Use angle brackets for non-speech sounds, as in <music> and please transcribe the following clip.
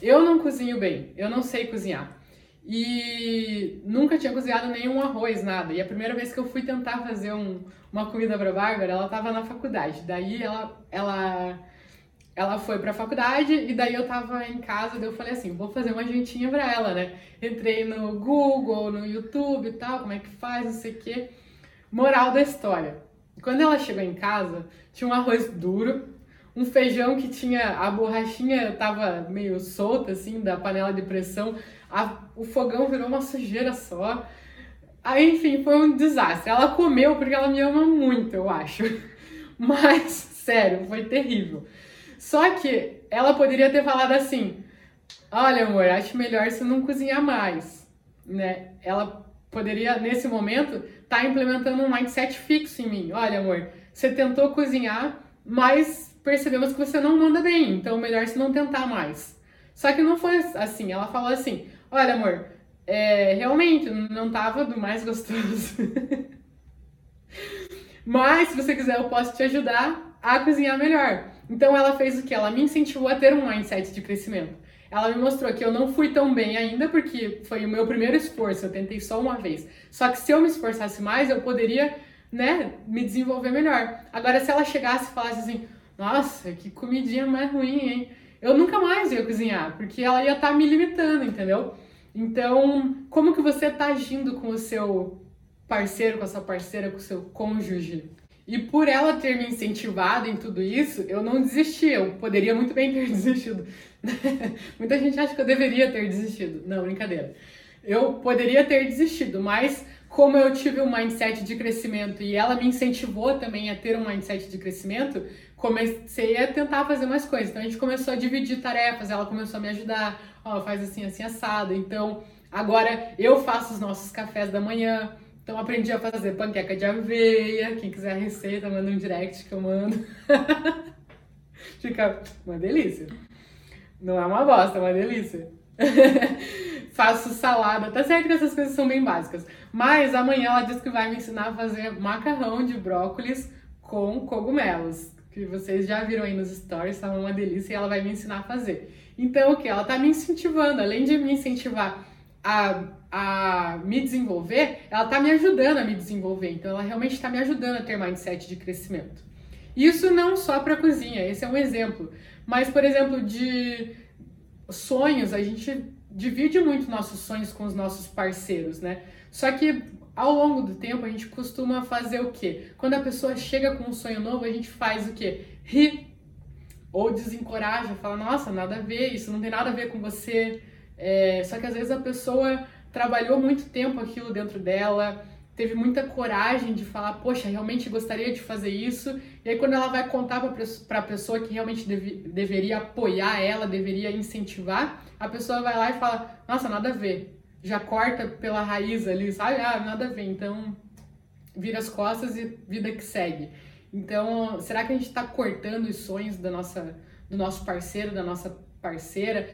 eu não cozinho bem, eu não sei cozinhar. E nunca tinha cozinhado nenhum arroz, nada. E a primeira vez que eu fui tentar fazer um, uma comida pra Bárbara, ela tava na faculdade. Daí ela, ela, ela foi pra faculdade e daí eu tava em casa, daí eu falei assim, vou fazer uma jantinha pra ela, né? Entrei no Google, no YouTube e tal, como é que faz, não sei o quê. Moral da história. Quando ela chegou em casa, tinha um arroz duro, um feijão que tinha a borrachinha tava meio solta assim da panela de pressão, a, o fogão virou uma sujeira só. Aí, enfim, foi um desastre. Ela comeu porque ela me ama muito, eu acho. <laughs> Mas, sério, foi terrível. Só que ela poderia ter falado assim: Olha, amor, acho melhor você não cozinhar mais. Né? Ela poderia, nesse momento, estar tá implementando um mindset fixo em mim. Olha, amor, você tentou cozinhar, mas percebemos que você não manda bem, então melhor você não tentar mais. Só que não foi assim. Ela falou assim: Olha, amor, é, realmente não tava do mais gostoso. <laughs> Mas se você quiser, eu posso te ajudar a cozinhar melhor. Então ela fez o que? Ela me incentivou a ter um mindset de crescimento. Ela me mostrou que eu não fui tão bem ainda, porque foi o meu primeiro esforço, eu tentei só uma vez. Só que se eu me esforçasse mais, eu poderia, né, me desenvolver melhor. Agora, se ela chegasse e falasse assim, nossa, que comidinha mais ruim, hein? Eu nunca mais ia cozinhar, porque ela ia estar tá me limitando, entendeu? Então, como que você está agindo com o seu parceiro, com a sua parceira, com o seu cônjuge? E por ela ter me incentivado em tudo isso, eu não desisti. Eu poderia muito bem ter <laughs> desistido. Muita gente acha que eu deveria ter desistido. Não, brincadeira. Eu poderia ter desistido, mas como eu tive um mindset de crescimento e ela me incentivou também a ter um mindset de crescimento, comecei a tentar fazer mais coisas. Então a gente começou a dividir tarefas, ela começou a me ajudar, ó, faz assim, assim, assado. Então agora eu faço os nossos cafés da manhã. Então aprendi a fazer panqueca de aveia. Quem quiser a receita, manda um direct que eu mando. <laughs> Fica uma delícia. Não é uma bosta, é uma delícia. <laughs> Faço salada, tá certo que essas coisas são bem básicas. Mas amanhã ela disse que vai me ensinar a fazer macarrão de brócolis com cogumelos que vocês já viram aí nos stories, tá uma delícia e ela vai me ensinar a fazer. Então, o que? Ela tá me incentivando, além de me incentivar a, a me desenvolver, ela tá me ajudando a me desenvolver. Então, ela realmente está me ajudando a ter mindset de crescimento. Isso não só para cozinha, esse é um exemplo. Mas, por exemplo, de sonhos, a gente divide muito nossos sonhos com os nossos parceiros, né? Só que ao longo do tempo, a gente costuma fazer o quê? Quando a pessoa chega com um sonho novo, a gente faz o quê? Ri ou desencoraja, fala, nossa, nada a ver, isso não tem nada a ver com você. É, só que às vezes a pessoa trabalhou muito tempo aquilo dentro dela, teve muita coragem de falar, poxa, realmente gostaria de fazer isso. E aí quando ela vai contar para a pessoa que realmente deve, deveria apoiar ela, deveria incentivar, a pessoa vai lá e fala, nossa, nada a ver já corta pela raiz ali, sabe? Ah, nada a ver. Então, vira as costas e vida que segue. Então, será que a gente está cortando os sonhos da nossa, do nosso parceiro, da nossa parceira?